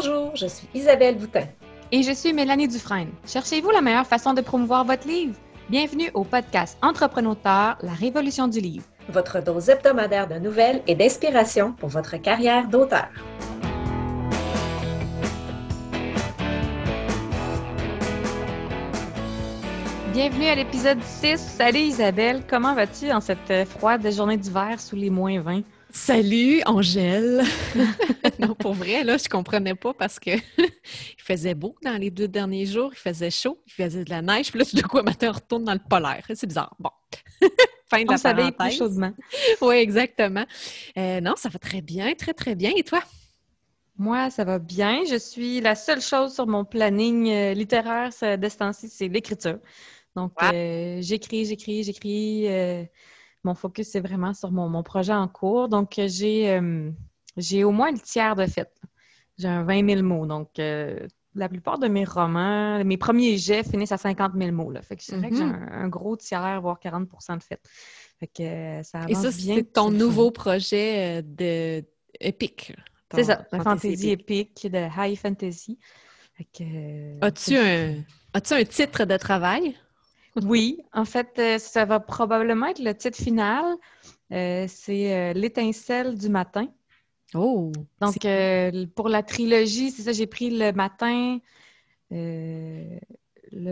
Bonjour, je suis Isabelle Boutin. Et je suis Mélanie Dufresne. Cherchez-vous la meilleure façon de promouvoir votre livre? Bienvenue au podcast Entrepreneur, la révolution du livre. Votre dose hebdomadaire de nouvelles et d'inspiration pour votre carrière d'auteur. Bienvenue à l'épisode 6. Salut Isabelle, comment vas-tu en cette froide journée d'hiver sous les moins 20? Salut, Angèle! non, pour vrai, là, je comprenais pas parce que il faisait beau dans les deux derniers jours, il faisait chaud, il faisait de la neige, puis là, de quoi matin, on retourne dans le polaire. C'est bizarre. Bon. fin de on la parenthèse. plus chaudement. oui, exactement. Euh, non, ça va très bien, très, très bien. Et toi? Moi, ça va bien. Je suis la seule chose sur mon planning euh, littéraire de ce temps-ci, c'est l'écriture. Donc, euh, j'écris, j'écris, j'écris mon focus, c'est vraiment sur mon, projet en cours. Donc, j'ai, euh, j'ai au moins le tiers de fait. J'ai un 20 000 mots. Donc, euh, la plupart de mes romans, mes premiers jets finissent à 50 000 mots. Là. Fait que c'est vrai que j'ai mm-hmm. un, gros tiers, voire 40 de fait. Fait que euh, ça avance Et ça, c'est ton nouveau projet de épique. C'est ça, de fantasy épique, de high fantasy. as-tu, un, as-tu un titre de travail? Oui, en fait, euh, ça va probablement être le titre final. Euh, c'est euh, L'étincelle du matin. Oh! Donc, pour la trilogie, c'est ça, j'ai pris le matin, le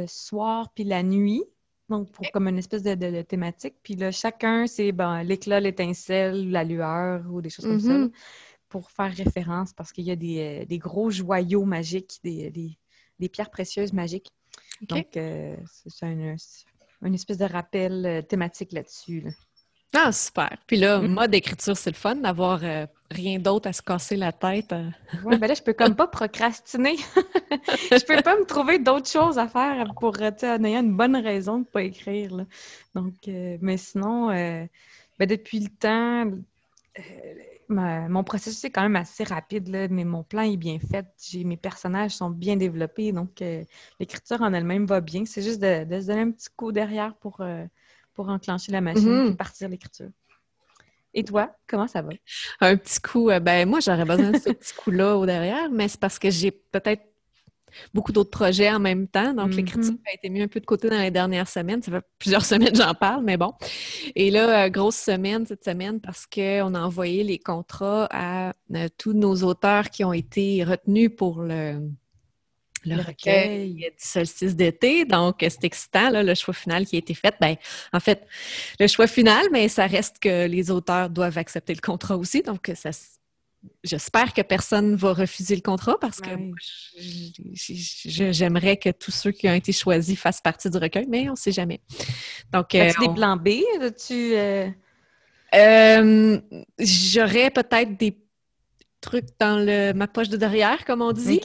soir, puis la nuit. Donc, pour comme une espèce de, thématique. Puis là, chacun, c'est ben, l'éclat, l'étincelle, la lueur ou des choses comme ça. Mm-hmm. pour faire référence, parce qu'il y a des, gros joyaux magiques, des pierres précieuses magiques. Donc, euh, c'est une, espèce de rappel euh, thématique là-dessus. Ah, super. Puis là, mm. mode écriture, c'est le fun d'avoir euh, rien d'autre à se casser la tête. oui, ben là, je peux comme pas procrastiner. je peux pas me trouver d'autres choses à faire pour, en ayant une bonne raison de pas écrire. Donc, mais sinon, ben, depuis le temps, mon processus est quand même assez rapide, mais mon plan est bien fait. Mes personnages sont bien développés, donc euh, l'écriture en elle-même va bien. C'est juste de, se donner un petit coup derrière pour, euh, pour enclencher la machine et mhm. partir l'écriture. Et toi, comment ça va? Un petit coup, euh, ben moi j'aurais besoin de ce petit coup-là au derrière, mais c'est parce que j'ai peut-être beaucoup d'autres projets en même temps. Donc, mm-hmm. l'écriture a été mis un peu de côté dans les dernières semaines. Ça fait plusieurs semaines que j'en parle, mais bon. Et là, euh, grosse semaine cette semaine parce qu'on a envoyé les contrats à, euh, tous nos auteurs qui ont été retenus pour le, le, recueil. du solstice d'été. Donc, c'est excitant, le choix final qui a été fait. Ben, en fait, le choix final, mais ça reste que les auteurs doivent accepter le contrat aussi. Donc, ça, j'espère que personne ne va refuser le contrat parce que j'aimerais que tous ceux qui ont été choisis fassent partie du recueil, mais on ne sait jamais. Donc, As-tu euh, des plans B? Tu, euh? Euh, J'aurais peut-être des trucs dans le, ma poche de derrière, comme on dit,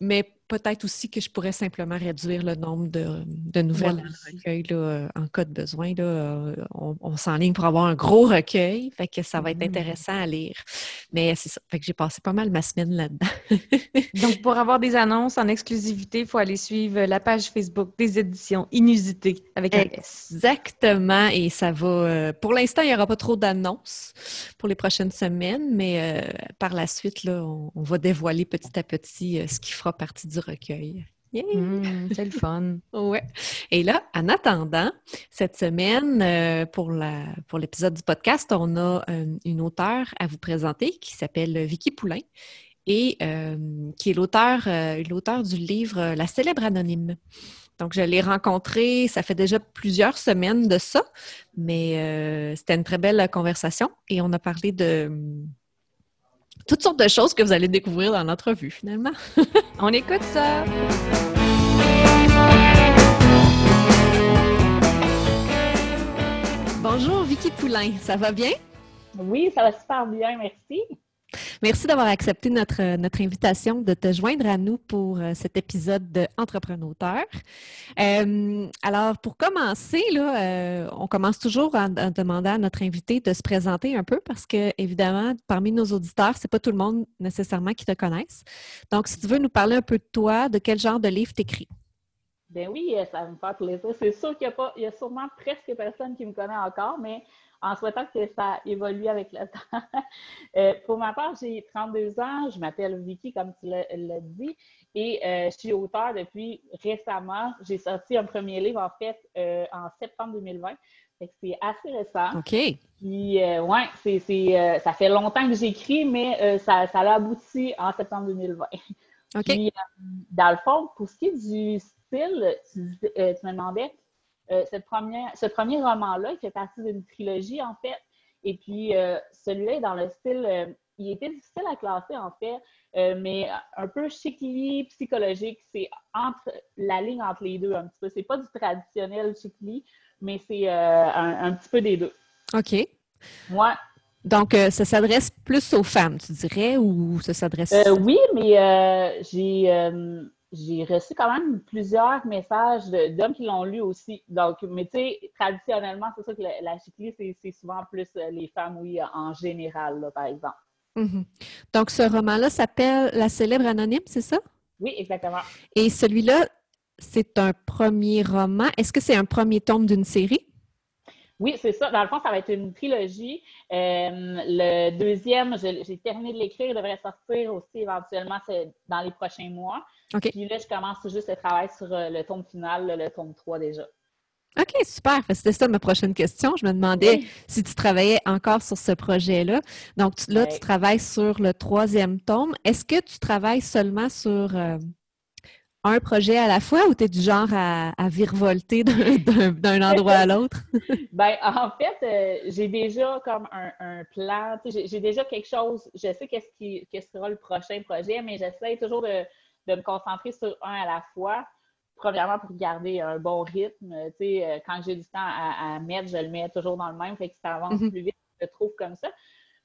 mais peut-être aussi que je pourrais simplement réduire le nombre de, nouvelles recueil euh, en cas de besoin. Là, euh, on, s'enligne pour avoir un gros recueil, fait que ça va être mmh. intéressant à lire. Mais c'est ça, fait que j'ai passé pas mal ma semaine là-dedans. Donc, pour avoir des annonces en exclusivité, il faut aller suivre la page Facebook des éditions inusitées avec un Exactement, et ça va... Euh, pour l'instant, il n'y aura pas trop d'annonces pour les prochaines semaines, mais par la suite, là, on, on, va dévoiler petit à petit ce qui fera partie du recueil. Mmh, c'est le fun. ouais. Et là, en attendant, cette semaine, euh, pour, la, pour l'épisode du podcast, on a euh, une auteure à vous présenter qui s'appelle Vicky Poulain et euh, qui est l'auteur, l'auteur du livre La célèbre anonyme. Donc, je l'ai rencontrée, ça fait déjà plusieurs semaines de ça, mais c'était une très belle conversation et on a parlé de toutes sortes de choses que vous allez découvrir dans l'entrevue, finalement. On écoute ça! Bonjour Vicky Poulain, ça va bien? Oui, ça va super bien, merci. Merci d'avoir accepté notre, notre invitation de te joindre à nous pour euh, cet épisode de Entrepreneur. Euh, alors, pour commencer, euh, on commence toujours en, demandant à notre invité de se présenter un peu parce que, évidemment, parmi nos auditeurs, c'est pas tout le monde nécessairement qui te connaisse. Donc, si tu veux nous parler un peu de toi, de quel genre de livre tu écris. Ben oui, euh, ça me faire plaisir. C'est sûr qu'il y a pas, il y a sûrement presque personne qui me connaît encore, mais en souhaitant que ça évolue avec le temps. Euh, pour ma part, j'ai 32 ans, je m'appelle Vicky, comme tu l'as dit, et euh, je suis auteur depuis récemment. J'ai sorti un premier livre, en fait, en septembre 2020. C'est assez récent. OK. Puis, ouais, c'est, ça fait longtemps que j'écris, mais ça, ça a abouti en septembre 2020. OK. Puis, dans le fond, pour ce qui est du style, tu, tu me demandais, euh, cette première, ce premier roman-là, il fait partie d'une trilogie, en fait. Et puis, euh, celui-là est dans le style, euh, il était difficile à classer, en fait, mais un peu chicli, psychologique. C'est entre la ligne entre les deux, un petit peu. C'est pas du traditionnel chicli, mais c'est un, petit peu des deux. OK. Moi. Donc, ça s'adresse plus aux femmes, tu dirais, ou ça s'adresse... oui, mais j'ai j'ai reçu quand même plusieurs messages d'hommes qui l'ont lu aussi. Donc, mais tu sais, traditionnellement, c'est ça que la, la c'est souvent plus euh, les femmes, oui, en général, par exemple. Mm-hmm. Donc, ce roman-là s'appelle La célèbre anonyme, c'est ça? Oui, exactement. Et celui-là, c'est un premier roman. Est-ce que c'est un premier tome d'une série? Oui, c'est ça. Dans le fond, ça va être une trilogie. Euh, le deuxième, j'ai terminé de l'écrire, il devrait sortir aussi éventuellement dans les prochains mois. Puis là, je commence juste le travail sur euh, le tome final, le tome 3 déjà. OK, super. C'était ça ma prochaine question. Je me demandais si tu travaillais encore sur ce projet-là. Donc là, tu travailles sur le troisième tome. Est-ce que tu travailles seulement sur euh, un projet à la fois ou tu es du genre à, virevolter d'un endroit à l'autre? ben, en fait, euh, j'ai déjà comme un, plan. J'ai déjà quelque chose. Je sais qu'est-ce qui sera le prochain projet, mais j'essaie toujours de de me concentrer sur un à la fois. Premièrement, pour garder un bon rythme. Tu sais, euh, quand j'ai du temps à, mettre, je le mets toujours dans le même, fait que ça avance mhm. plus vite, je le trouve comme ça.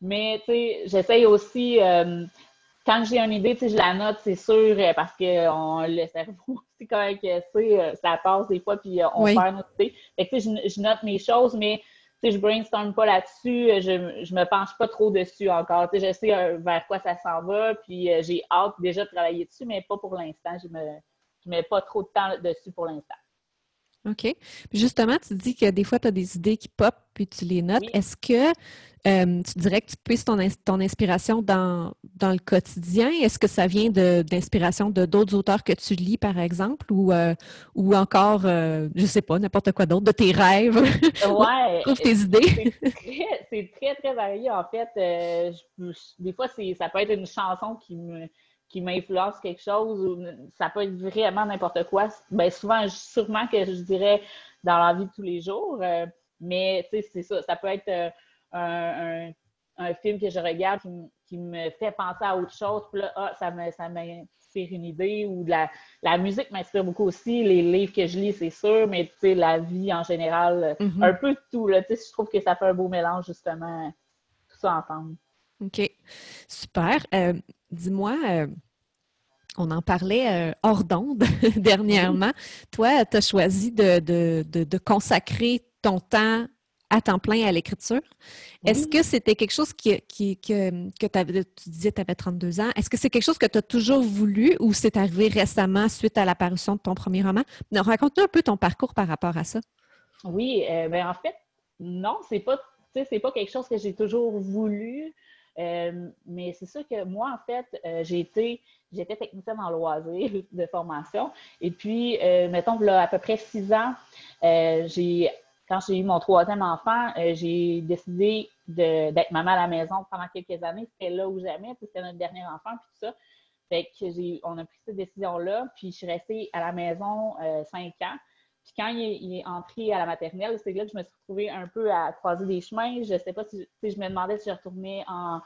Mais, tu sais, j'essaye aussi, euh, quand j'ai une idée, tu sais, je la note, c'est sûr, euh, parce que on, le cerveau aussi, quand même, ça passe des fois, puis on perd notre idée. Fait que, tu sais, je, note mes choses, mais je je brainstorm pas là-dessus, je, je me penche pas trop dessus encore. je sais euh, vers quoi ça s'en va, puis euh, j'ai hâte déjà de travailler dessus, mais pas pour l'instant. Je me, mets pas trop de temps dessus pour l'instant. OK. Justement, tu dis que des fois, tu as des idées qui pop, puis tu les notes. Est-ce que euh, tu dirais que tu puisses ton, ton inspiration dans, dans, le quotidien? Est-ce que ça vient d'inspiration de d'autres auteurs que tu lis, par exemple, ou, euh, ou encore, euh, je sais pas, n'importe quoi d'autre, de tes rêves? Ouais. Trouve tes idées. C'est très, très, varié, en fait. des fois, ça peut être une chanson qui me qui m'influence quelque chose ou ça peut être vraiment n'importe quoi. Bien, souvent, sûrement que je dirais dans la vie de tous les jours, mais tu sais, c'est ça. Ça peut être un, film que je regarde qui, me fait penser à autre chose. Puis là, ah, ça m'inspire une idée. Ou la, la musique m'inspire beaucoup aussi. Les livres que je lis, c'est sûr, mais tu sais, la vie en général, mm-hmm. un peu de tout. Là, je trouve que ça fait un beau mélange, justement, tout ça ensemble. OK. Super. Euh, dis-moi, euh, on en parlait euh, hors d'onde dernièrement. Toi, tu as choisi de, de, consacrer ton temps à temps plein à l'écriture. Est-ce que c'était quelque chose qui, qui, que, que avais, tu disais tu avais 32 ans, est-ce que c'est quelque chose que tu as toujours voulu ou c'est arrivé récemment suite à l'apparition de ton premier roman? Raconte-nous un peu ton parcours par rapport à ça. Oui, euh, ben, en fait, non, c'est pas, c'est pas quelque chose que j'ai toujours voulu. Euh, mais c'est sûr que moi, en fait, euh, j'ai été, j'étais technicienne en loisirs de formation. Et puis, mettons, là, à peu près six ans, j'ai quand j'ai eu mon troisième enfant, euh, j'ai décidé d'être maman à la maison pendant quelques années. C'était là où jamais, c'était notre dernier enfant, puis tout ça. Fait que j'ai, on a pris cette décision-là, puis je suis restée à la maison euh, cinq ans. Puis quand il est, entré à la maternelle, c'est là que je me suis retrouvée un peu à croiser des chemins. Je ne sais pas si, je me demandais si je retournais en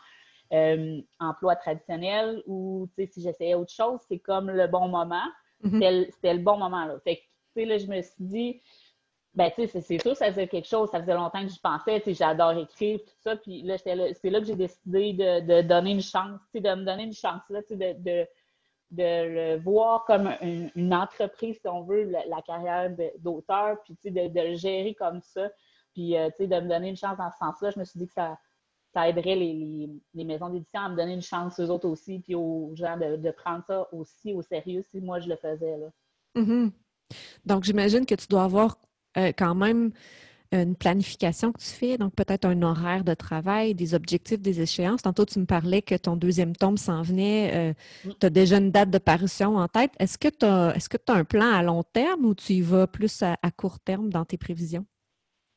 euh, emploi traditionnel ou si j'essayais autre chose. C'est comme le bon moment. Mm-hmm. C'était, le, bon moment. Là. Fait que, là, je me suis dit, ben, tu sais, c'est sûr, ça faisait quelque chose. Ça faisait longtemps que je pensais, tu sais, j'adore écrire, tout ça. Puis là, c'est là que j'ai décidé de, donner une chance, tu sais, de me donner une chance, là, tu sais, de, le voir comme une, entreprise, si on veut, la, carrière d'auteur, puis, tu sais, de, le gérer comme ça. Puis, euh, tu sais, de me donner une chance dans ce sens-là, je me suis dit que ça, ça aiderait les, maisons d'édition à me donner une chance, eux autres aussi, puis aux gens de, prendre ça aussi au sérieux si moi je le faisais, là. Mm-hmm. Donc, j'imagine que tu dois avoir euh, quand même une planification que tu fais, donc peut-être un horaire de travail, des objectifs, des échéances. Tantôt, tu me parlais que ton deuxième tome s'en venait. Euh, tu as déjà une date de parution en tête. Est-ce que tu as, est-ce que tu as un plan à long terme ou tu y vas plus à, court terme dans tes prévisions?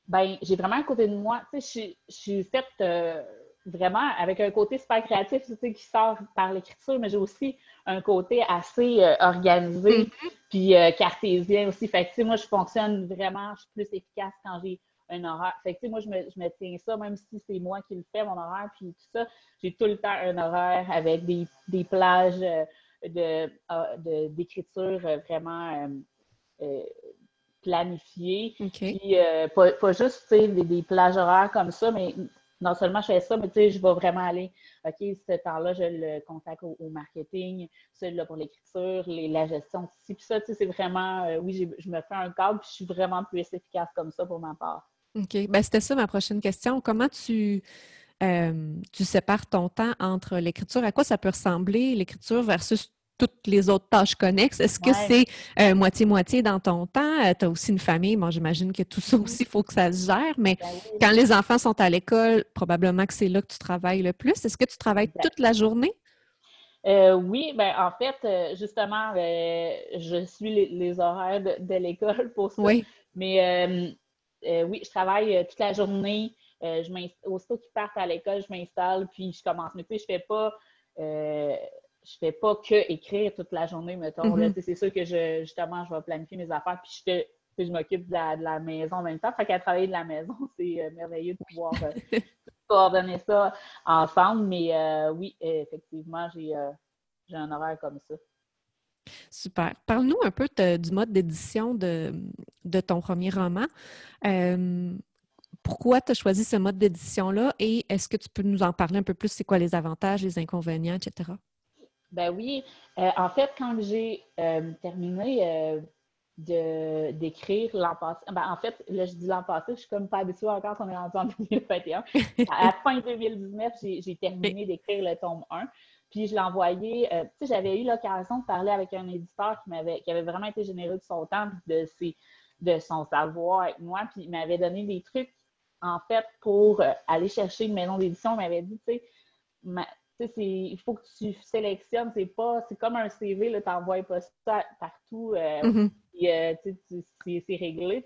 Bien, j'ai vraiment à côté de moi, tu sais, je suis faite euh, vraiment avec un côté super créatif, tu sais, qui sort par l'écriture, mais j'ai aussi un côté assez euh, organisé, mm-hmm. puis cartésien aussi. Fait que, tu sais, moi, je fonctionne vraiment, je suis plus efficace quand j'ai un horaire. Fait que, moi, je me, je me, tiens ça, même si c'est moi qui le fais, mon horaire, puis tout ça. J'ai tout le temps un horaire avec des, des plages euh, euh, de, d'écriture euh, planifiées. Puis, pas, pas, juste, des, des plages horaires comme ça, mais non seulement je fais ça, mais tu sais, je vais vraiment aller, OK, ce temps-là, je le contacte au, marketing, celui-là pour l'écriture, la gestion Puis ça, tu sais, c'est vraiment, oui, je me fais un cadre, puis je suis vraiment plus efficace comme ça pour ma part. OK. Ben, c'était ça ma prochaine question. Comment tu, euh, tu sépares ton temps entre l'écriture? À quoi ça peut ressembler, l'écriture versus toutes les autres tâches connexes? Est-ce que c'est euh, moitié-moitié dans ton temps? Euh, tu as aussi une famille. Bon, j'imagine que tout ça mm-hmm. aussi, il faut que ça se gère, mais ben quand les enfants sont à l'école, probablement que c'est là que tu travailles le plus. Est-ce que tu travailles toute la journée? oui, ben en fait, justement, je suis les, horaires de, l'école pour ça. Oui. Mais euh, oui, je travaille euh, toute la journée. Euh, je aussitôt qu'ils partent à l'école, je m'installe, puis je commence. Mais tu sais, je fais pas je fais pas que écrire toute la journée, mettons. Mm-hmm. C'est sûr que je, justement, je vais planifier mes affaires, puis je fais je m'occupe de la, maison en même temps. Fait qu'à travailler de la maison, c'est merveilleux de pouvoir coordonner ça ensemble. Mais oui, effectivement, j'ai un horaire comme ça. Super. Parle-nous un peu du mode d'édition de, ton premier roman. Euh, pourquoi tu as choisi ce mode d'édition-là et est-ce que tu peux nous en parler un peu plus? C'est quoi les avantages, les inconvénients, etc.? Ben oui. Euh, en fait, quand j'ai euh, terminé d'écrire l'an passé, ben en fait, là, je dis l'an passé, je suis comme pas habituée encore qu'on est rendu en 2021. à la fin 2019, j'ai terminé d'écrire le tome 1. Puis je l'ai envoyé, euh, tu sais, j'avais eu l'occasion de parler avec un éditeur qui m'avait, qui avait vraiment été généreux de son temps, de, ses, de son savoir avec moi, puis il m'avait donné des trucs, en fait, pour euh, aller chercher une maison d'édition. Il m'avait dit, tu sais, il faut que tu sélectionnes, c'est pas, c'est comme un CV, tu n'envoies pas ça partout, euh, mm-hmm. c'est réglé,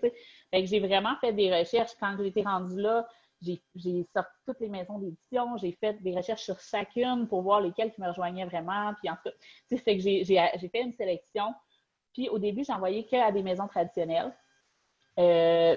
j'ai vraiment fait des recherches quand j'étais rendue là j'ai sorti toutes les maisons d'édition, j'ai fait des recherches sur chacune pour voir lesquelles qui me rejoignaient vraiment. Puis en tout cas, c'est que j'ai fait une sélection. Puis au début, j'envoyais que à des maisons traditionnelles. Euh,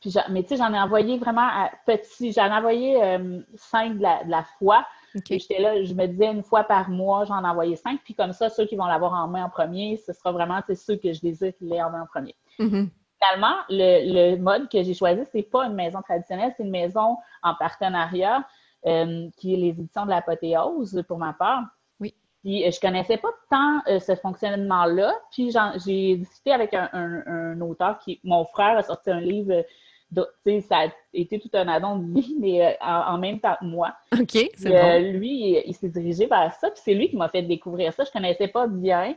puis mais tu sais, j'en ai envoyé vraiment à petit. J'en ai envoyé euh, cinq de la, fois. J'étais là, je me disais une fois par mois, j'en envoyais cinq. Puis comme ça, ceux qui vont l'avoir en main en premier, ce sera vraiment ceux que je désire qu'ils l'aient en main en premier. Mm-hmm finalement, le, mode que j'ai choisi, c'est pas une maison traditionnelle, c'est une maison en partenariat euh, qui est les éditions de l'apothéose pour ma part. Puis euh, je connaissais pas tant euh, ce fonctionnement-là. Puis j'ai discuté avec un, auteur qui, mon frère a sorti un livre. Ça a été tout un addon de vie, mais en, même temps que moi. OK, c'est bon. Lui, il, il s'est dirigé vers ça, puis c'est lui qui m'a fait découvrir ça. Je connaissais pas bien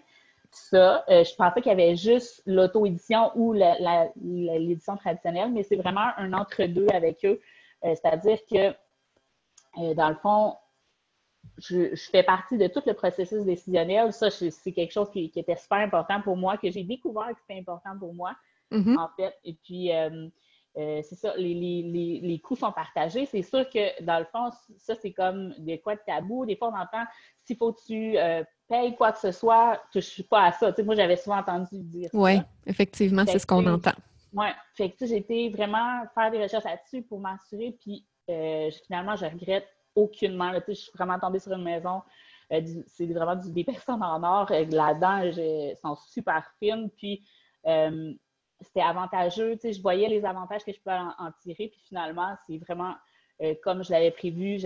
ça. Euh, je pensais qu'il y avait juste l'auto-édition ou l'édition traditionnelle, mais c'est vraiment un entre-deux avec eux. Euh, c'est-à-dire que, euh, dans le fond, je, fais partie de tout le processus décisionnel. Ça, c'est quelque chose qui, était super important pour moi, que j'ai découvert que c'était important pour moi, mm-hmm. en fait. Et puis, c'est ça, les, les, coûts sont partagés. C'est sûr que, dans le fond, ça, c'est comme des quoi de tabou. Des fois, on entend s'il faut que tu paye quoi que ce soit, je suis pas à ça. moi, j'avais souvent entendu dire ça. Oui, effectivement, c'est ce qu'on entend. Oui, fait que j'ai été vraiment faire des recherches là-dessus pour m'assurer, puis euh, finalement, je regrette aucunement. je suis vraiment tombée sur une maison. Euh, c'est vraiment des personnes en or. Euh, là-dedans, elles sont super fines. Puis, c'était avantageux. Je voyais les avantages que je pouvais en tirer. Puis finalement, c'est vraiment euh, comme je l'avais prévu.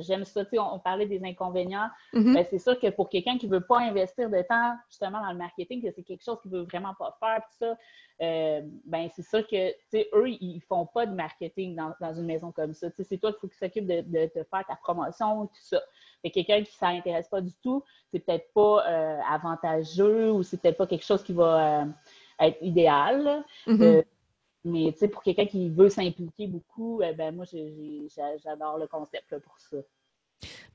J'aime ça. On, on, parlait des inconvénients. Mm-hmm. Ben, c'est sûr que pour quelqu'un qui ne veut pas investir de temps justement dans le marketing, que c'est quelque chose qu'il ne veut vraiment pas faire, tout ça, euh, ben c'est sûr que eux, ils ne font pas de marketing dans, une maison comme ça. c'est toi qu'il faut qu'ils s'occupent de, de, faire ta promotion, tout ça. Et quelqu'un qui ne s'intéresse pas du tout, c'est peut-être pas euh, avantageux ou c'est peut-être pas quelque chose qui va être idéal. Mm-hmm. mais pour quelqu'un qui veut s'impliquer beaucoup, ben moi, j'adore le concept pour ça.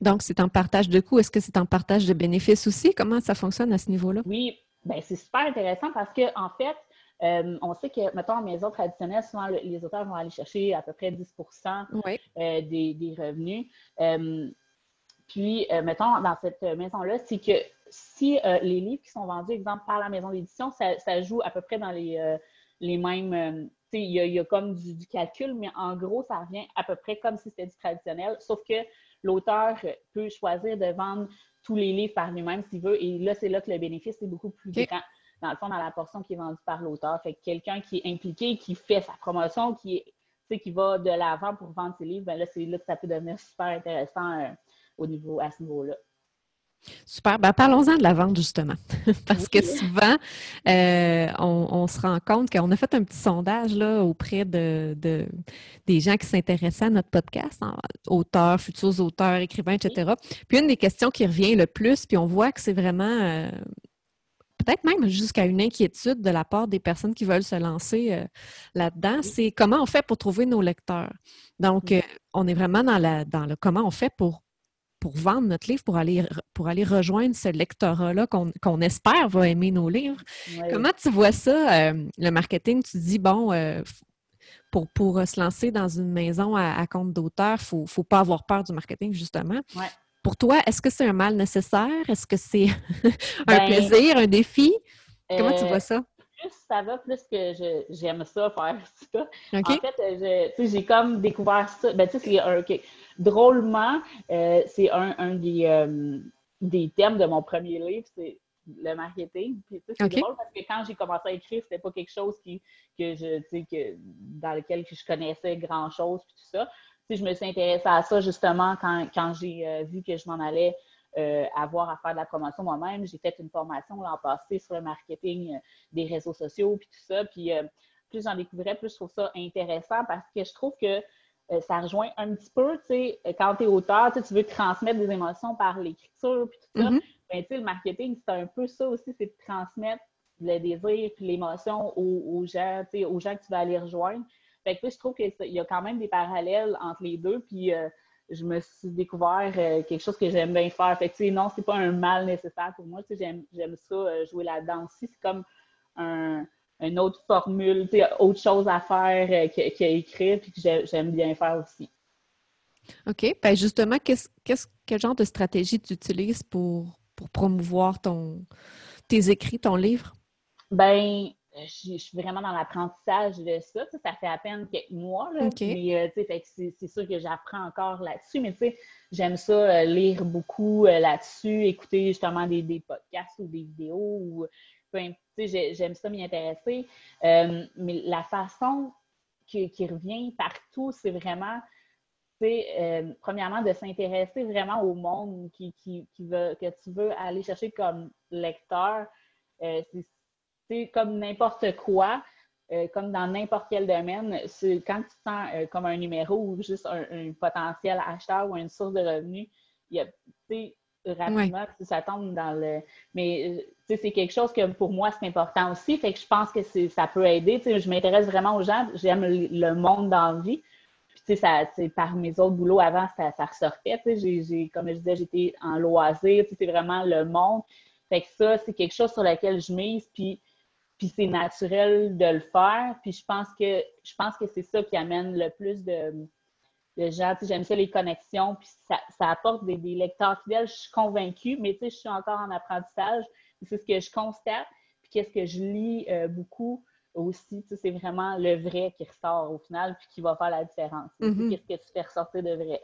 Donc, c'est un partage de coûts. Est-ce que c'est un partage de bénéfices aussi? Comment ça fonctionne à ce niveau-là? Oui, ben, c'est super intéressant parce qu'en en fait, euh, on sait que, mettons, en maison traditionnelle, souvent, les auteurs vont aller chercher à peu près 10% euh, des, revenus. Euh, puis, mettons, dans cette maison-là, c'est que si les livres qui sont vendus, exemple, par la maison d'édition, ça, joue à peu près dans les, les mêmes. il y, a comme du, du, calcul, mais en gros, ça revient à peu près comme si c'était du traditionnel, sauf que l'auteur peut choisir de vendre tous les livres par lui-même s'il veut. Et là, c'est là que le bénéfice est beaucoup plus grand. Dans le fond, dans la portion qui est vendue par l'auteur. Fait que quelqu'un qui est impliqué, qui fait sa promotion, qui est, qui va de l'avant pour vendre ses livres, ben là, c'est là que ça peut devenir super intéressant euh, au niveau, à ce niveau-là. Super. Ben, parlons-en de la vente, justement. Parce que souvent, euh, on, se rend compte qu'on a fait un petit sondage là, auprès de, des gens qui s'intéressaient à notre podcast, auteurs, futurs auteurs, écrivains, etc. Puis une des questions qui revient le plus, puis on voit que c'est vraiment euh, peut-être même jusqu'à une inquiétude de la part des personnes qui veulent se lancer euh, là-dedans, c'est comment on fait pour trouver nos lecteurs? Donc, on est vraiment dans, la, dans le comment on fait pour pour vendre notre livre, pour aller, pour aller rejoindre ce lectorat-là qu'on espère va aimer nos livres. Comment tu vois ça, euh, le marketing? Tu dis, bon, euh, pour, pour se lancer dans une maison à, compte d'auteur, il ne faut, pas avoir peur du marketing, justement. Pour toi, est-ce que c'est un mal nécessaire? Est-ce que c'est un ben, plaisir, un défi? Comment tu vois euh, ça? Plus ça va, plus que j'aime ça, faire ça. En fait, j'ai comme découvert ça. Ben, tu sais, c'est un drôlement, euh, c'est un, des, euh, des, thèmes de mon premier livre, c'est le marketing. c'est drôle parce que quand j'ai commencé à écrire, c'était pas quelque chose qui, que je, que, dans lequel je connaissais grand-chose puis tout ça. je me suis intéressée à ça justement quand, j'ai euh, vu que je m'en allais avoir à faire de la promotion moi-même. J'ai fait une formation l'an passé sur le marketing des réseaux sociaux puis tout ça. Puis plus j'en découvrais, plus je trouve ça intéressant parce que je trouve que euh, ça rejoint un petit peu, tu sais, quand tu es auteur, tu veux transmettre des émotions par l'écriture, puis tout ça. Mm-hmm. Ben, tu sais, le marketing, c'est un peu ça aussi, c'est de transmettre le désir puis l'émotion aux, gens, tu sais, aux gens que tu vas aller rejoindre. Fait que, je trouve qu'il y a quand même des parallèles entre les deux, puis euh, je me suis découvert euh, quelque chose que j'aime bien faire. Fait que, tu sais, non, c'est pas un mal nécessaire pour moi, j'aime ça, jouer là-dedans aussi. C'est comme un une autre formule, autre chose à faire euh, qu'à écrire, puis que j'aime bien faire aussi. OK. Ben justement, qu'est-ce, quel genre de stratégie tu utilises pour, pour promouvoir ton, tes écrits, ton livre? Ben, je, suis vraiment dans l'apprentissage de ça. ça fait à peine quelques mois. Là, euh, c'est, sûr que j'apprends encore là-dessus, mais j'aime ça euh, lire beaucoup là-dessus, écouter justement des, des, podcasts ou des vidéos ou j'aime ça m'y intéresser. Euh, mais la façon qui, revient partout, c'est vraiment, euh, premièrement, de s'intéresser vraiment au monde qui, veut, que tu veux aller chercher comme lecteur. Euh, comme n'importe quoi. comme dans n'importe quel domaine, quand tu sens comme un numéro ou juste un, potentiel acheteur ou une source de revenus, il y a, rapidement, ça tombe dans le. Mais c'est quelque chose que pour moi, c'est important aussi. Fait que je pense que ça peut aider. je m'intéresse vraiment aux gens. J'aime le monde dans la vie. Puis, ça, par mes autres boulots avant, ça, ça ressortait. J'ai, comme je disais, j'étais en loisir. C'est vraiment le monde. Fait que ça, c'est quelque chose sur lequel je mise. Puis, puis c'est naturel de le faire. Puis je pense que je pense que c'est ça qui amène le plus de, gens. J'aime ça les connexions. Puis ça, apporte des, des, lecteurs fidèles. Je suis convaincue, mais je suis encore en apprentissage. C'est ce que je constate. Puis qu'est-ce que je lis euh, beaucoup aussi, c'est vraiment le vrai qui ressort au final, puis qui va faire la différence. Mm-hmm. Qu'est-ce que tu fais ressortir de vrai?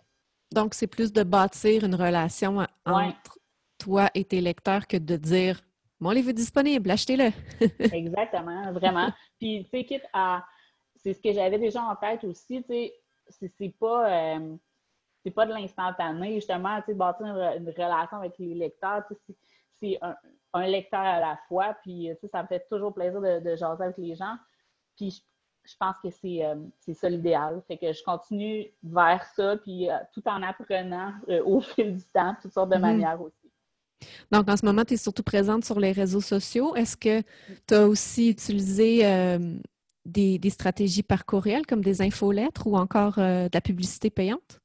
Donc, c'est plus de bâtir une relation entre toi et tes lecteurs que de dire mon livre est disponible, achetez-le. Exactement, vraiment. Puis, tu sais, quitte à. C'est ce que j'avais déjà en tête aussi, tu sais, c'est pas. Euh, c'est pas de l'instantané, justement, tu sais, bâtir une, relation avec les lecteurs, c'est un, un lecteur à la fois. Puis, tu sais, ça me fait toujours plaisir de, de jaser avec les gens. Puis, je, pense que euh, c'est ça l'idéal. Fait que je continue vers ça, puis euh, tout en apprenant euh, au fil du temps, toutes sortes de mhm. manières aussi. Donc, en ce moment, tu es surtout présente sur les réseaux sociaux. Est-ce que tu as aussi utilisé euh, des, stratégies par courriel comme des infolettres ou encore euh, de la publicité payante?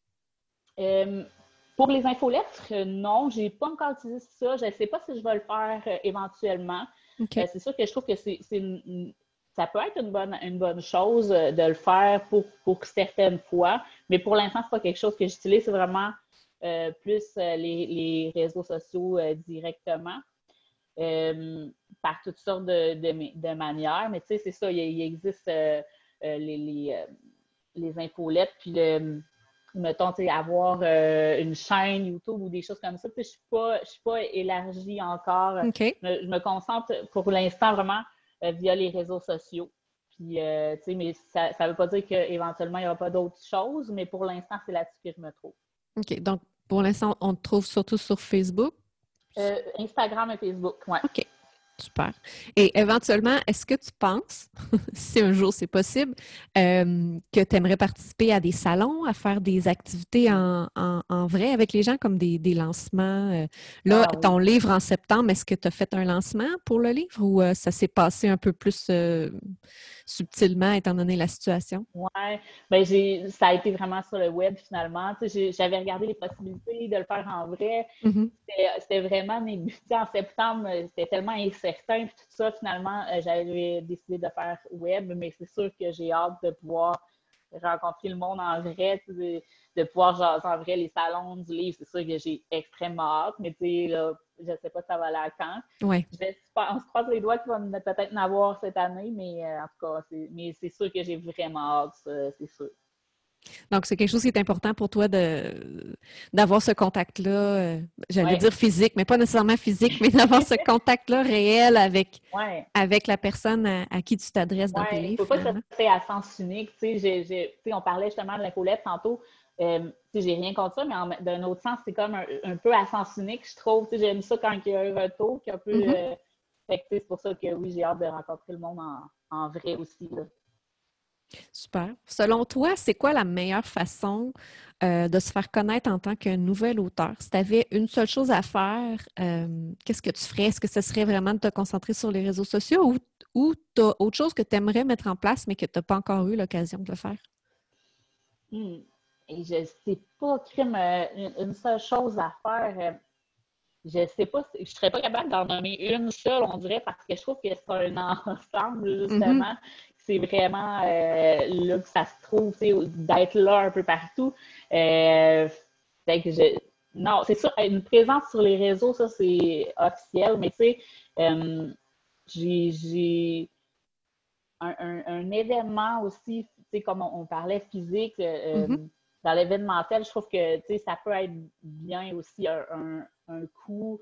pour les infolettres, non, je n'ai pas encore utilisé ça. Je ne sais pas si je vais le faire éventuellement. c'est sûr que je trouve que c'est ça peut être une bonne, une bonne chose de le faire pour, pour certaines fois, mais pour l'instant, ce n'est pas quelque chose que j'utilise. C'est vraiment euh, plus euh, les, réseaux sociaux euh, directement. par toutes sortes de, de, manières. Mais tu sais, c'est ça, il, existe les, les, les, infolettes, puis le, mettons, avoir une chaîne YouTube ou des choses comme ça. Je ne suis, pas, suis pas élargie encore. Je, me, concentre pour l'instant vraiment via les réseaux sociaux. Puis, tu sais, mais ça ne veut pas dire qu'éventuellement, il n'y aura pas d'autres choses, mais pour l'instant, c'est là-dessus que je me trouve. OK. Donc, pour l'instant, on te trouve surtout sur Facebook? Euh, Instagram et Facebook, oui. OK. Super. Et éventuellement, est-ce que tu penses, si un jour c'est possible, euh, que tu aimerais participer à des salons, à faire des activités en, vrai avec les gens, comme des, lancements? Euh? là, ah ton livre en septembre, est-ce que tu as fait un lancement pour le livre ou ça s'est passé un peu plus subtilement, étant donné la situation? Oui, ben, ça a été vraiment sur le web finalement. J'avais regardé les possibilités de le faire en vrai. Mm-hmm. C'était vraiment en septembre, c'était tellement incertain. Puis tout ça, finalement, euh, j'avais décidé de faire web, mais c'est sûr que j'ai hâte de pouvoir rencontrer le monde en vrai, de, pouvoir jaser en vrai les salons du livre. C'est sûr que j'ai extrêmement hâte, mais tu sais, je ne sais pas si ça va aller à quand. Ouais. on se croise les doigts qu'il va peut-être en avoir cette année, mais euh, en tout cas, mais c'est sûr que j'ai vraiment hâte, c'est sûr. Donc, c'est quelque chose qui est important pour toi d'avoir ce contact-là, euh, j'allais dire physique, mais pas nécessairement physique, mais d'avoir ce contact-là réel avec, avec la personne à, qui tu t'adresses dans tes livres. Il ne faut pas que ça à sens unique. on parlait justement de l'infolette tantôt. Euh, j'ai rien contre ça, mais d'un autre sens, c'est comme un, peu à sens unique, je trouve. J'aime ça quand il y a un retour, qui peu. Mm-hmm. Euh, c'est pour ça que oui, j'ai hâte de rencontrer le monde en, en vrai aussi. Là. Super. Selon toi, c'est quoi la meilleure façon euh, de se faire connaître en tant que nouvel auteur? Si tu avais une seule chose à faire, euh, qu'est-ce que tu ferais? Est-ce que ce serait vraiment de te concentrer sur les réseaux sociaux ou, ou tu as autre chose que tu aimerais mettre en place mais que tu n'as pas encore eu l'occasion de le faire? Hmm. Et je ne sais pas, Crime, euh, une seule chose à faire. Je ne sais pas, je ne serais pas capable d'en nommer une seule, on dirait, parce que je trouve que c'est un ensemble, justement c'est vraiment euh, là que ça se trouve, d'être là un peu partout. Euh, non, c'est ça, une présence sur les réseaux, ça c'est officiel, mais tu sais, euh, j'ai un, événement aussi, tu sais, comme on, parlait physique, mm-hmm. Dans l'événementiel, je trouve que ça peut être bien aussi un, un, coup,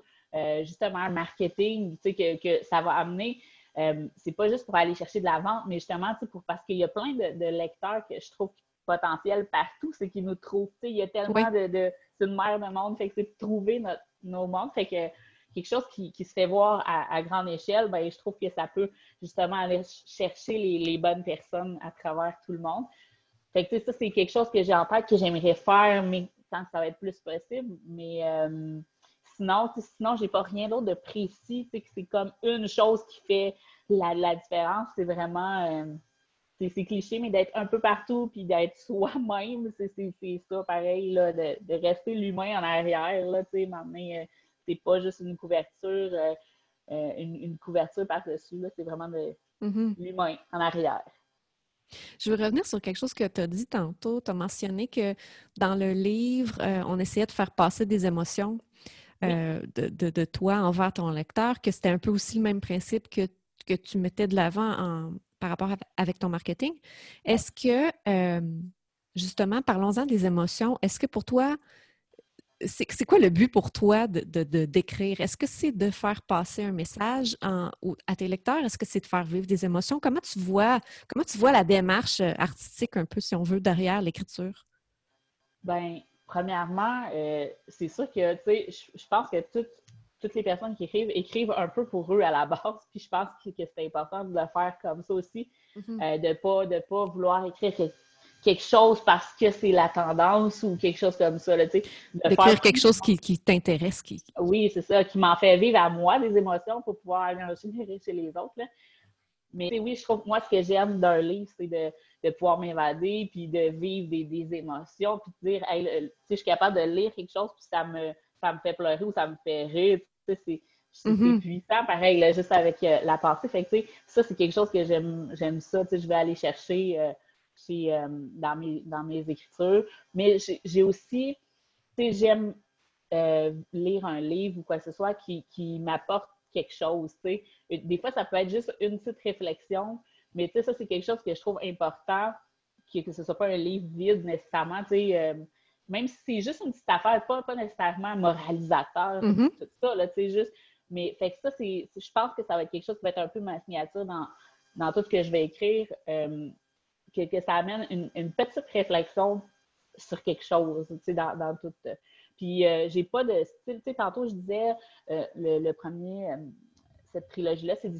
justement, un marketing, que, que ça va amener. Euh, c'est pas juste pour aller chercher de la vente, mais justement, pour, parce qu'il y a plein de, lecteurs que je trouve potentiels partout, c'est qu'ils nous trouvent. Il y a tellement de, de c'est une mer de monde, fait que c'est de trouver notre, nos mondes. Fait que quelque chose qui, se fait voir à, grande échelle, ben, je trouve que ça peut justement aller chercher les, bonnes personnes à travers tout le monde. Fait que ça, c'est quelque chose que j'ai en tête que j'aimerais faire, mais que ça va être plus possible. Mais euh, sinon, sinon, j'ai pas rien d'autre de précis. C'est comme une chose qui fait la, différence. C'est vraiment. Euh, c'est cliché, mais d'être un peu partout puis d'être soi-même, c'est ça, pareil, là, de, rester l'humain en arrière. Là, euh, c'est pas juste une couverture, euh, une, couverture par-dessus. C'est vraiment de, mm-hmm. l'humain en arrière. Je veux revenir sur quelque chose que tu as dit tantôt. Tu as mentionné que dans le livre, on essayait de faire passer des émotions. Euh, de, toi envers ton lecteur, que c'était un peu aussi le même principe que, que tu mettais de l'avant par rapport avec ton marketing. Est-ce que, euh, justement, parlons-en des émotions, est-ce que pour toi, c'est quoi le but pour toi de d'écrire? Est-ce que c'est de faire passer un message à tes lecteurs? Est-ce que c'est de faire vivre des émotions? Comment tu vois comment tu vois la démarche euh, artistique un peu, si on veut, derrière l'écriture? Ben, Premièrement, euh, c'est sûr que, tu sais, je, pense que toutes, les personnes qui écrivent écrivent un peu pour eux à la base, puis je pense que, c'est important de le faire comme ça aussi, mm-hmm. euh, de ne pas, de pas vouloir écrire quelque chose parce que c'est la tendance ou quelque chose comme ça. D'écrire quelque chose qui, t'intéresse. Qui... Oui, c'est ça, qui m'en fait vivre à moi des émotions pour pouvoir aller chez les autres. Mais oui, je trouve moi, ce que j'aime d'un livre, c'est de, pouvoir m'évader, puis de vivre des, émotions, puis de dire, hey, je suis capable de lire quelque chose, puis ça me, ça me fait pleurer ou ça me fait rire. C'est mm-hmm. puissant, pareil, juste avec euh, la pensée. Fait que, ça, c'est quelque chose que j'aime ça. Je vais aller chercher euh, euh, dans, mes, dans mes écritures. Mais j'ai aussi, j'aime lire un livre ou quoi que ce soit qui, qui m'apporte quelque chose. Des fois, ça peut être juste une petite réflexion, mais ça, c'est quelque chose que je trouve important, que, que ce ne soit pas un livre vide nécessairement. Euh, même si c'est juste une petite affaire, pas, pas nécessairement moralisateur, mm-hmm. tout ça, là, juste. Mais fait que ça, c'est, je pense que ça va être quelque chose qui va être un peu ma signature dans, dans tout ce que je vais écrire, euh, que, que, ça amène une, une, petite réflexion sur quelque chose, dans, dans tout. Puis, euh, j'ai pas de style. Tu sais, tantôt, je disais, euh, le, premier, euh, cette trilogie-là, c'est du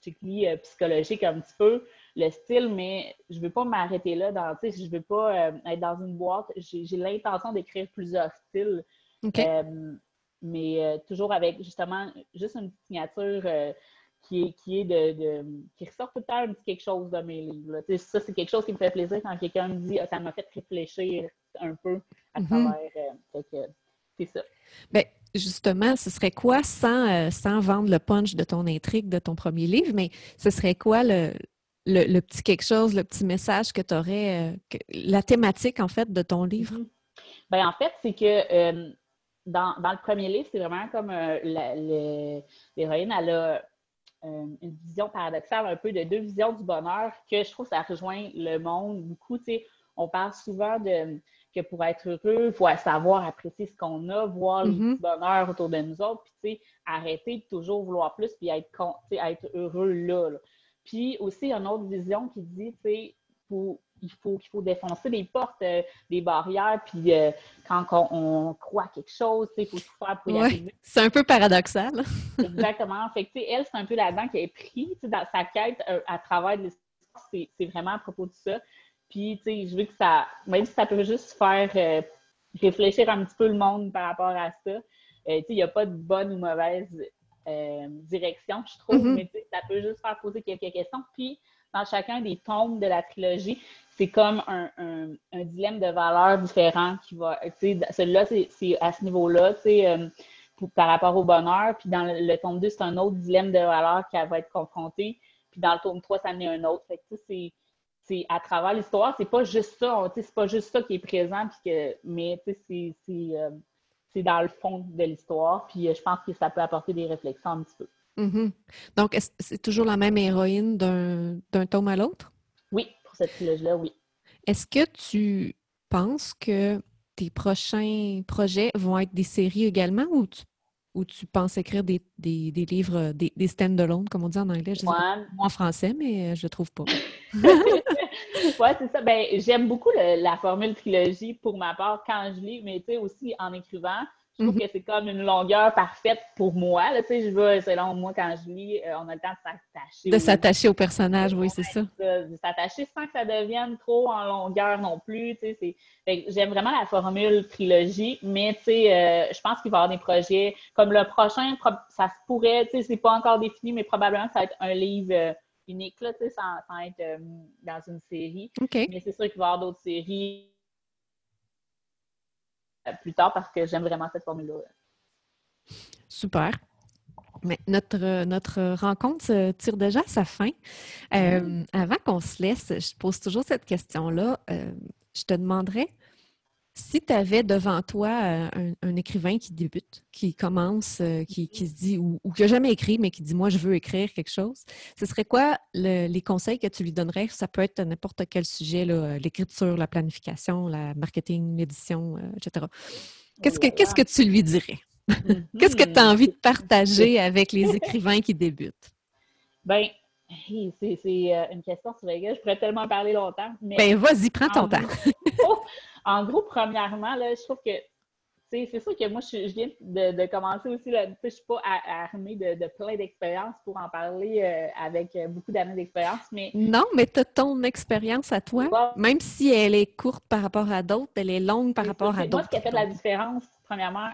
chickly psychologique un petit peu, le style, mais je veux pas m'arrêter là. Dans, tu sais, je veux pas être dans une boîte. J'ai l'intention d'écrire plusieurs styles. mais toujours avec, justement, juste une petite signature qui est, qui est de, qui ressort tout le temps un petit quelque chose de mes livres. Ça, c'est quelque chose qui me fait plaisir quand quelqu'un me dit ah, ça m'a fait réfléchir un peu à mm-hmm. travers. Euh, c'est ça. Bien, justement, ce serait quoi, sans, euh, sans vendre le punch de ton intrigue de ton premier livre, mais ce serait quoi le, le, petit quelque chose, le petit message que tu aurais, euh, la thématique en fait de ton livre? Bien, en fait, c'est que dans, dans, le premier livre, c'est vraiment comme l'héroïne, elle a une vision paradoxale un peu de deux visions du bonheur que je trouve ça rejoint le monde beaucoup. Tu sais, on parle souvent de que pour être heureux, il faut savoir apprécier ce qu'on a, voir le mm-hmm. bonheur autour de nous autres, puis arrêter de toujours vouloir plus, puis être, être heureux là, Puis aussi, il y a une autre vision qui dit, tu sais, il faut qu'il faut défoncer les portes, euh, des barrières, puis euh, quand on, croit quelque chose, il faut tout faire pour y arriver. C'est un peu paradoxal. Exactement. Fait que, elle, c'est un peu là-dedans qui est pris dans sa quête euh, à travers l'histoire. C'est vraiment à propos de ça. Puis, je veux que ça, même si ça peut juste faire réfléchir un petit peu le monde par rapport à ça, il n'y a pas de bonne ou mauvaise direction, je trouve, mm-hmm. mais ça peut juste faire poser quelques questions. Puis, dans chacun des tomes de la trilogie, c'est comme un, dilemme de valeurs différent qui va, celui-là, c'est à ce niveau-là, sais, par rapport au bonheur. Puis dans le, tome 2, c'est un autre dilemme de valeurs qui va être confronté. Puis dans le tome 3, ça en est un autre. C'est à travers l'histoire, c'est pas juste ça, c'est pas juste ça qui est présent, que, mais euh, c'est dans le fond de l'histoire, puis euh, je pense que ça peut apporter des réflexions un petit peu. Mm-hmm. Donc, c'est toujours la même héroïne d'un tome à l'autre? Oui, pour cette trilogie-là, oui. Est-ce que tu penses que tes prochains projets vont être des séries également ou tu ou tu penses écrire des, livres, euh, des, des stand-alone, comme on dit en anglais? Je moi, en français, mais euh, je ne trouve pas. oui, c'est ça. Ben, j'aime beaucoup la formule trilogie pour ma part quand je lis, mais tu sais, aussi en écrivant, je trouve mhm. que c'est comme une longueur parfaite pour moi. Là, je veux, selon moi, quand je lis, euh, on a le temps de s'attacher. De s'attacher au personnage, oui, c'est ça. De s'attacher sans que ça devienne trop en longueur non plus. J'aime vraiment la formule trilogie, mais euh, je pense qu'il va y avoir des projets comme le prochain, ça se pourrait, c'est pas encore défini, mais probablement ça va être un livre euh, unique, là, sans, être dans une série. Mais c'est sûr qu'il va y avoir d'autres séries plus tard parce que j'aime vraiment cette formule-là. Super. Mais notre, notre rencontre tire déjà à sa fin. Euh, avant qu'on se laisse, je pose toujours cette question-là. Euh, je te demanderais si tu avais devant toi euh, un, écrivain qui débute, qui commence, qui, se dit, ou, qui n'a jamais écrit, mais qui dit Moi, je veux écrire quelque chose, ce serait quoi les conseils que tu lui donnerais? Ça peut être n'importe quel sujet, l'écriture, la planification, la marketing, l'édition, etc. Qu'est-ce que, qu'est-ce que tu lui dirais? Qu'est-ce que tu as envie de partager avec les écrivains qui débutent? Bien, c'est euh, une question sur laquelle je pourrais tellement parler longtemps. Mais ben, vas-y, prends ton temps. en gros, premièrement, là, je trouve que c'est sûr que moi, je, viens de, commencer aussi. je ne suis pas armée de, plein d'expériences pour en parler euh, avec euh, beaucoup d'années d'expérience. Mais... Non, mais tu as ton expérience à toi. Même si elle est courte par rapport à d'autres, elle est longue par rapport à d'autres. Moi, ce qui a fait la différence, premièrement,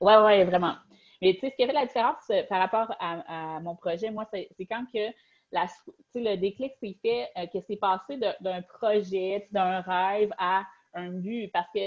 oui, oui, vraiment. Mais tu sais, ce qui a fait la différence euh, par rapport à, mon projet, moi, c'est quand que la, le déclic s'est fait, que c'est passé d'un projet, d'un rêve à un but. Parce que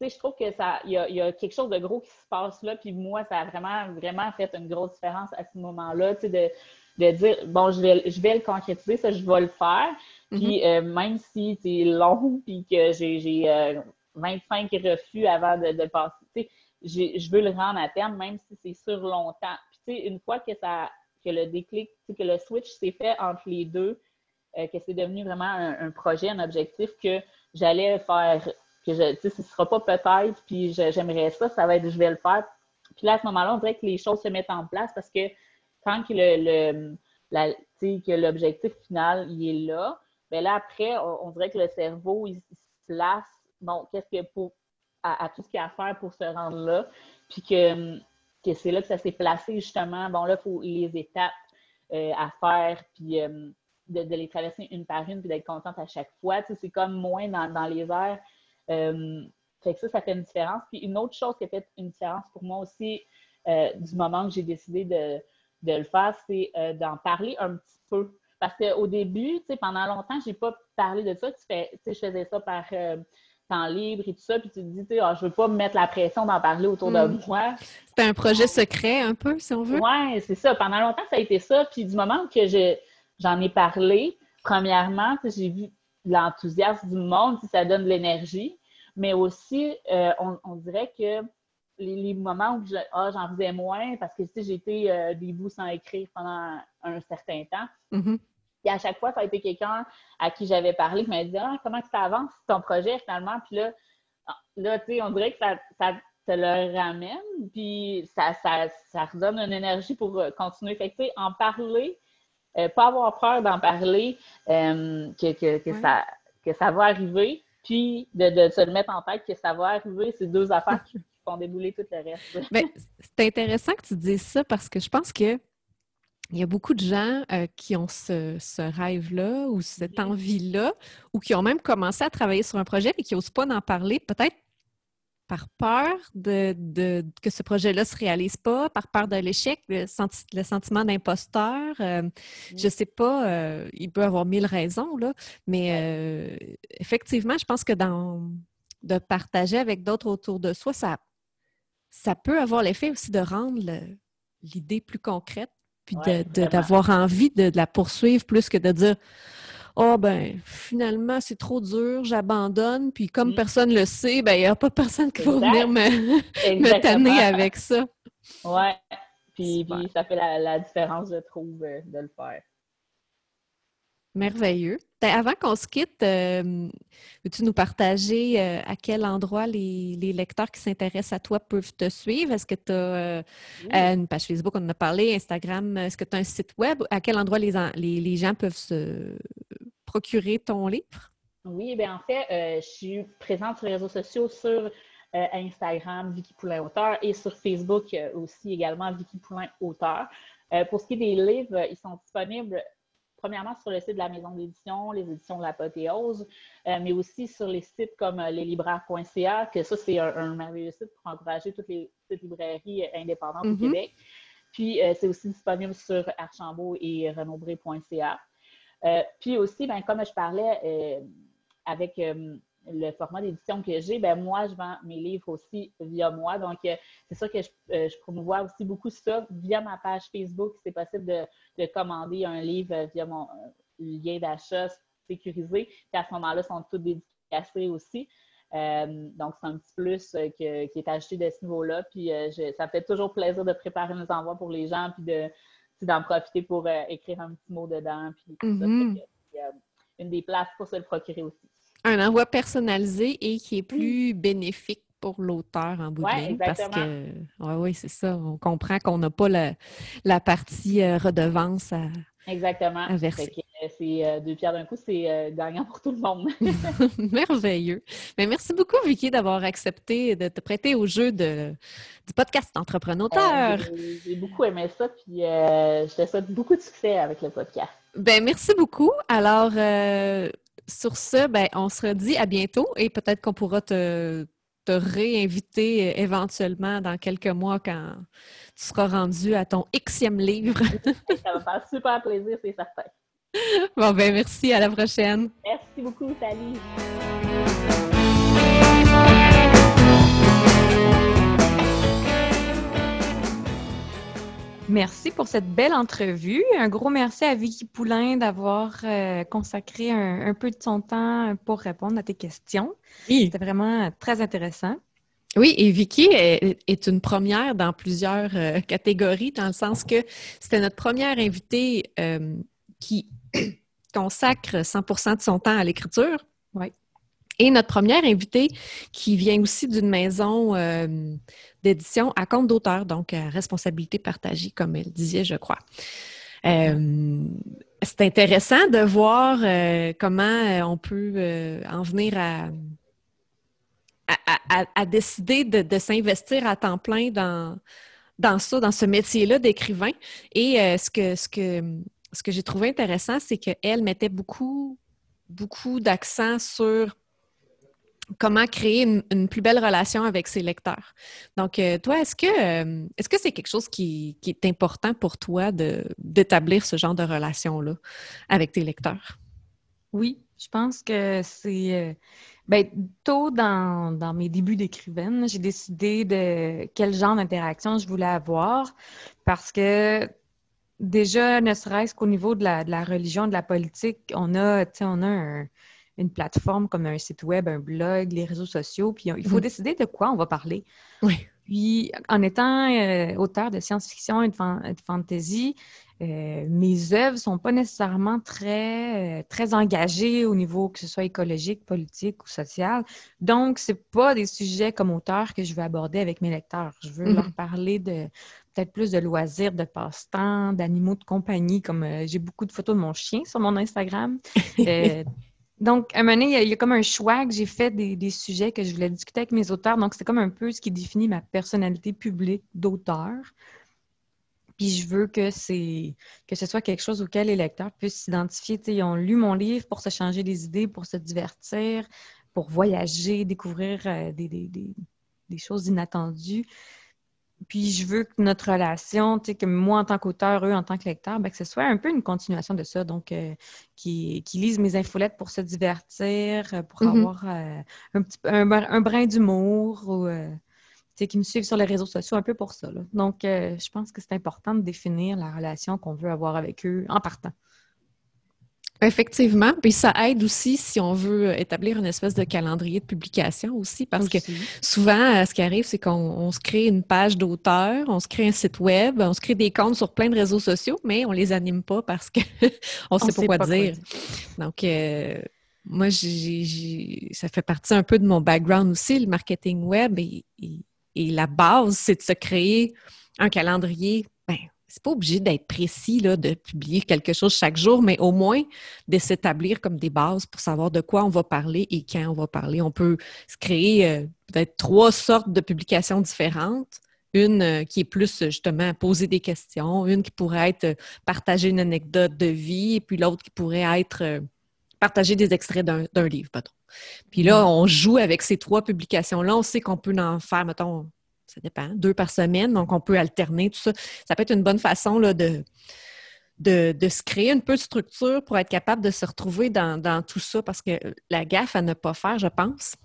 je trouve que ça, il y, a, quelque chose de gros qui se passe là, puis moi, ça a vraiment, vraiment fait une grosse différence à ce moment-là, tu sais, de, dire, bon, je vais, je vais le concrétiser, ça, je vais le faire, puis mm-hmm. euh, même si c'est long, puis que j'ai 25 euh, refus avant de, de passer, tu sais, je veux le rendre à terme, même si c'est sur longtemps. Puis, tu sais, une fois que ça, que le déclic, que le switch s'est fait entre les deux, euh, que c'est devenu vraiment un, projet, un objectif que j'allais faire que je, ce sera pas peut-être, puis j'aimerais ça, ça va être je vais le faire. Puis là, à ce moment-là, on dirait que les choses se mettent en place parce que quand que le, l'objectif final il est là, bien là, après, on, dirait que le cerveau, il, se place, bon, qu'est-ce que pour à, tout ce qu'il y a à faire pour se rendre là, puis que, que c'est là que ça s'est placé justement. Bon, là, il faut les étapes euh, à faire, puis euh, de, les traverser une par une, puis d'être contente à chaque fois. Tu sais, c'est comme moins dans, les airs euh, fait que ça, ça fait une différence. Puis une autre chose qui a fait une différence pour moi aussi du moment que j'ai décidé de, le faire, c'est d'en parler un petit peu. Parce qu'au début, pendant longtemps, je n'ai pas parlé de ça. Tu fais, je faisais ça par temps libre et tout ça, puis tu te dis, tu ah, je veux pas me mettre la pression d'en parler autour de hmm. moi. C'était un projet secret, un peu, si on veut. Oui, c'est ça. Pendant longtemps, ça a été ça. Puis du moment que j'en ai parlé, premièrement, j'ai vu l'enthousiasme du monde, ça donne de l'énergie mais aussi, euh, on, dirait que les, moments où ah, j'en faisais moins, parce que j'ai été euh, des bouts sans écrire pendant un, certain temps. Mm-hmm. Et à chaque fois, ça a été quelqu'un à qui j'avais parlé qui m'a dit ah, comment ça avance ton projet finalement? Puis là, là on dirait que ça, ça te le ramène, puis ça, ça, redonne une énergie pour euh, continuer. Fait que, en parler, pas avoir peur d'en parler, que, ça, que ça va arriver, puis de, se le mettre en tête que ça va arriver, c'est deux affaires qui font débouler tout le reste. Ben, c'est intéressant que tu dises ça parce que je pense que il y a beaucoup de gens euh, qui ont ce, rêve-là ou cette envie-là, ou qui ont même commencé à travailler sur un projet et qui n'osent pas en parler, peut-être par peur de, que ce projet-là ne se réalise pas, par peur de l'échec, le, sentiment d'imposteur. Euh, je ne sais pas, euh, il peut avoir mille raisons, là, mais effectivement, je pense que dans, de partager avec d'autres autour de soi, ça, ça peut avoir l'effet aussi de rendre l'idée plus concrète, puis d'avoir envie de, la poursuivre plus que de dire oh ben finalement c'est trop dur, j'abandonne, puis comme mm. personne le sait, ben il n'y a pas personne qui va venir me, tanner avec ça. Oui, puis, ça fait la, différence, je trouve, euh, de le faire. Merveilleux. Ben, avant qu'on se quitte, euh, veux-tu nous partager euh, à quel endroit les, lecteurs qui s'intéressent à toi peuvent te suivre? Est-ce que tu as une page Facebook, on en a parlé, Instagram, est-ce que tu as un site web? À quel endroit les, les gens peuvent se, procurer ton livre? Oui, bien en fait, euh, je suis présente sur les réseaux sociaux sur euh, Instagram, Vicky Poulain Auteur, et sur Facebook euh, aussi également, Vicky Poulain Auteur. pour ce qui est des livres, ils sont disponibles premièrement sur le site de la maison d'édition, les éditions de l'Apothéose, mais aussi sur les sites comme leslibraires.ca, que ça, c'est un, merveilleux site pour encourager toutes les petites librairies indépendantes au mm-hmm. Québec. Puis, c'est aussi disponible sur archambault et renaudbré.ca. Euh, puis aussi, ben, comme je parlais euh, avec euh, le format d'édition que j'ai, ben moi, je vends mes livres aussi via moi. Donc, c'est sûr que je, je, promouvois aussi beaucoup ça via ma page Facebook. C'est possible de, commander un livre via mon lien d'achat sécurisé. Puis à ce moment-là, ils sont tous dédicacés aussi. donc, c'est un petit plus qui est ajouté de ce niveau-là. Puis, ça me fait toujours plaisir de préparer mes envois pour les gens, puis de, d'en profiter pour euh, écrire un petit mot dedans. Puis mm-hmm. une des places pour se le procurer aussi. Un envoi personnalisé et qui est plus bénéfique pour l'auteur en bout de ligne. Parce que, oui, c'est ça. On comprend qu'on n'a pas la, la partie euh, redevance à, exactement. verser. c'est deux pierres d'un coup, c'est gagnant pour tout le monde. Merveilleux. Mais merci beaucoup, Vicky, d'avoir accepté de te prêter au jeu de, du podcast Entrepreneur. J'ai beaucoup aimé ça, puis je te souhaite beaucoup de succès avec le podcast. Ben merci beaucoup. Alors, sur ce, ben, on se redit à bientôt et peut-être qu'on pourra te, te réinviter éventuellement dans quelques mois quand tu seras rendu à ton Xème livre. Ça va faire super plaisir, c'est certain. Bon, ben merci, à la prochaine. Merci beaucoup, salut. Merci pour cette belle entrevue. Un gros merci à Vicky Poulain d'avoir euh, consacré un, peu de son temps pour répondre à tes questions. C'était vraiment très intéressant. Oui, et Vicky est, une première dans plusieurs euh, catégories, dans le sens que c'était notre première invitée euh, qui consacre 100% de son temps à l'écriture. Oui. Et notre première invitée qui vient aussi d'une maison euh, d'édition à compte d'auteur, donc à responsabilité partagée, comme elle disait, je crois. Euh, c'est intéressant de voir euh, comment on peut en venir à, à, décider de, s'investir à temps plein dans, dans ça, dans ce métier-là d'écrivain. Et ce que, ce que, ce que j'ai trouvé intéressant, c'est qu'elle mettait beaucoup, beaucoup d'accent sur comment créer une, plus belle relation avec ses lecteurs. Donc, euh, toi, est-ce que euh, est-ce que c'est quelque chose qui, est important pour toi d'établir ce genre de relation-là avec tes lecteurs? Oui, je pense que c'est euh, ben, tôt dans, mes débuts d'écrivaine, j'ai décidé de quel genre d'interaction je voulais avoir parce que déjà, ne serait-ce qu'au niveau de la, de la, religion, de la politique, on a, on a un, une plateforme comme un site web, un blog, les réseaux sociaux, puis il faut mhm. décider de quoi on va parler. Oui. Puis, en étant euh, auteur de science-fiction et de, fantasy, euh, mes œuvres ne sont pas nécessairement très, euh, très engagées au niveau que ce soit écologique, politique ou social. Donc, ce pas des sujets comme auteur que je veux aborder avec mes lecteurs. Je veux leur mhm. parler de peut-être plus de loisirs, de passe-temps, d'animaux de compagnie, comme j'ai beaucoup de photos de mon chien sur mon Instagram. Donc, à un moment donné, il y, a, comme un choix que j'ai fait des, sujets que je voulais discuter avec mes auteurs. Donc, c'est comme un peu ce qui définit ma personnalité publique d'auteur. Puis je veux que c'est que ce soit quelque chose auquel les lecteurs puissent s'identifier. Ils ont lu mon livre pour se changer des idées, pour se divertir, pour voyager, découvrir euh, des, choses inattendues. Puis je veux que notre relation, tu sais, que moi en tant qu'auteur, eux en tant que lecteur, ben, que ce soit un peu une continuation de ça. Donc, euh, qui, lisent mes infolettes pour se divertir, euh, pour mm-hmm. avoir euh, un, petit, un, brin d'humour ou qui me suivent sur les réseaux sociaux un peu pour ça. Donc, je pense que c'est important de définir la relation qu'on veut avoir avec eux en partant. Effectivement, puis ça aide aussi si on veut établir une espèce de calendrier de publication aussi, parce que souvent, euh, ce qui arrive, c'est qu'on se crée une page d'auteur, on se crée un site web, on se crée des comptes sur plein de réseaux sociaux, mais on les anime pas parce que on sait, pas, quoi, dire. Donc, euh, moi, ça fait partie un peu de mon background aussi, le marketing web, et la base, c'est de se créer un calendrier c'est pas obligé d'être précis, là, de publier quelque chose chaque jour, mais au moins de s'établir comme des bases pour savoir de quoi on va parler et quand on va parler. On peut se créer euh, peut-être trois sortes de publications différentes. Une euh, qui est plus justement poser des questions, une qui pourrait être euh, partager une anecdote de vie, et puis l'autre qui pourrait être partager des extraits d'un livre, pardon. Puis là, mm-hmm. on joue avec ces trois publications-là. On sait qu'on peut en faire, mettons, ça dépend, deux par semaine, donc on peut alterner tout ça. Ça peut être une bonne façon là, de, de, se créer un peu de structure pour être capable de se retrouver dans, tout ça, parce que la gaffe à ne pas faire, je pense,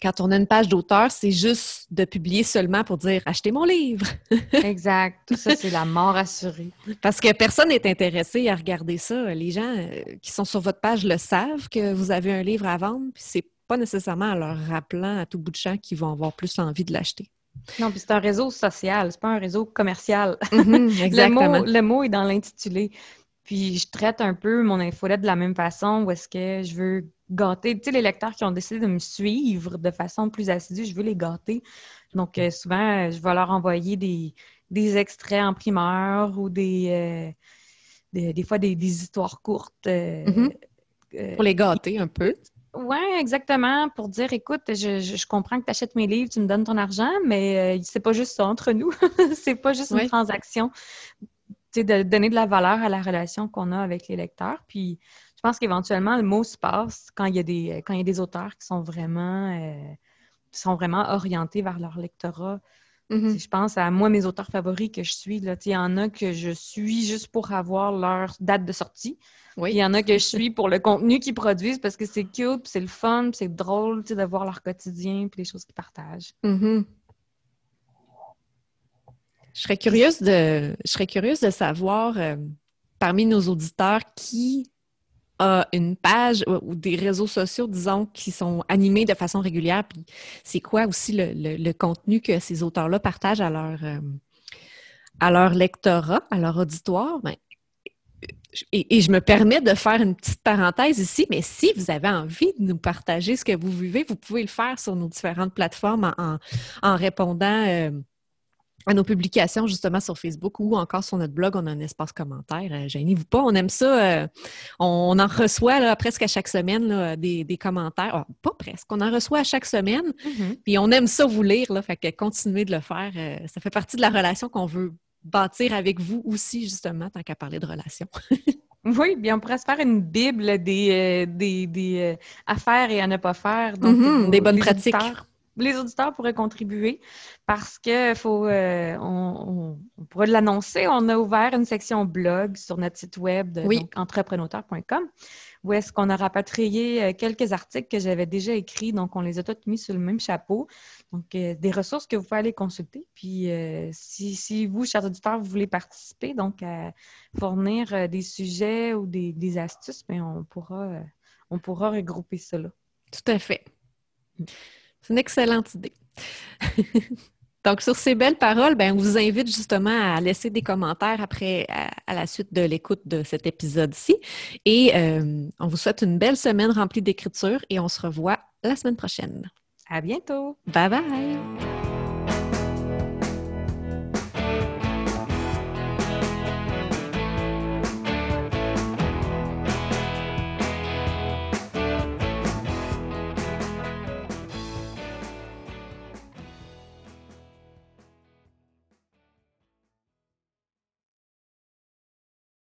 quand on a une page d'auteur, c'est juste de publier seulement pour dire achetez mon livre. exact. Tout ça, c'est la mort assurée. Parce que personne n'est intéressé à regarder ça. Les gens euh, qui sont sur votre page le savent que vous avez un livre à vendre, puis c'est pas nécessairement en leur rappelant à tout bout de champ qu'ils vont avoir plus envie de l'acheter. Non, puis c'est un réseau social, c'est pas un réseau commercial. Mhm, exactement. le, mot, est dans l'intitulé. Puis je traite un peu mon infolette de la même façon où est-ce que je veux gâter. Tu sais, les lecteurs qui ont décidé de me suivre de façon plus assidue, je veux les gâter. Donc, euh, souvent, je vais leur envoyer des, extraits en primeur ou des, euh, des, fois des, histoires courtes. Mm-hmm. pour les gâter un peu. Oui, exactement. Pour dire, écoute, je, comprends que tu achètes mes livres, tu me donnes ton argent, mais c'est pas juste ça entre nous. c'est pas juste une transaction. Tu de donner de la valeur à la relation qu'on a avec les lecteurs. Puis, je pense qu'éventuellement, le mot se passe quand il y a des, quand il y a des auteurs qui sont vraiment, euh, sont vraiment orientés vers leur lectorat. Mm-hmm. Je pense à moi, mes auteurs favoris que je suis. Là, il y en a que je suis juste pour avoir leur date de sortie. Il y en a que je suis pour le contenu qu'ils produisent parce que c'est cute, c'est le fun, c'est drôle de voir leur quotidien et les choses qu'ils partagent. Mm-hmm. Je serais curieuse de, je serais curieuse de savoir euh, parmi nos auditeurs qui a une page ou des réseaux sociaux, disons, qui sont animés de façon régulière. Puis c'est quoi aussi le, contenu que ces auteurs-là partagent à leur, euh, à leur lectorat, à leur auditoire? Ben, et, je me permets de faire une petite parenthèse ici, mais si vous avez envie de nous partager ce que vous vivez, vous pouvez le faire sur nos différentes plateformes en, répondant. Euh, à nos publications justement sur Facebook ou encore sur notre blog, on a un espace commentaire. Euh, gênez-vous pas, on aime ça. Euh, on, en reçoit presque à chaque semaine des, commentaires. Ah, pas presque, on en reçoit à chaque semaine. Mm-hmm. Puis on aime ça vous lire, là, fait que continuez de le faire. Euh, ça fait partie de la relation qu'on veut bâtir avec vous aussi, justement, tant qu'à parler de relation. Oui, bien, on pourrait se faire une bible des, des, affaires et à ne pas faire. Donc, mm-hmm, des bonnes pratiques les auditeurs pourraient contribuer parce que faut, euh, on, pourrait l'annoncer. On a ouvert une section blog sur notre site web de où est-ce qu'on a rapatrié euh, quelques articles que j'avais déjà écrits. Donc, on les a tous mis sur le même chapeau. Donc, euh, des ressources que vous pouvez aller consulter. Puis, si, vous, chers auditeurs, vous voulez participer, donc à fournir des sujets ou des, astuces, mais ben, on pourra, on pourra regrouper cela. Tout à fait. C'est une excellente idée. Donc, sur ces belles paroles, ben, on vous invite justement à laisser des commentaires après, à, la suite de l'écoute de cet épisode-ci. Et euh, on vous souhaite une belle semaine remplie d'écriture et on se revoit la semaine prochaine. À bientôt. Bye bye.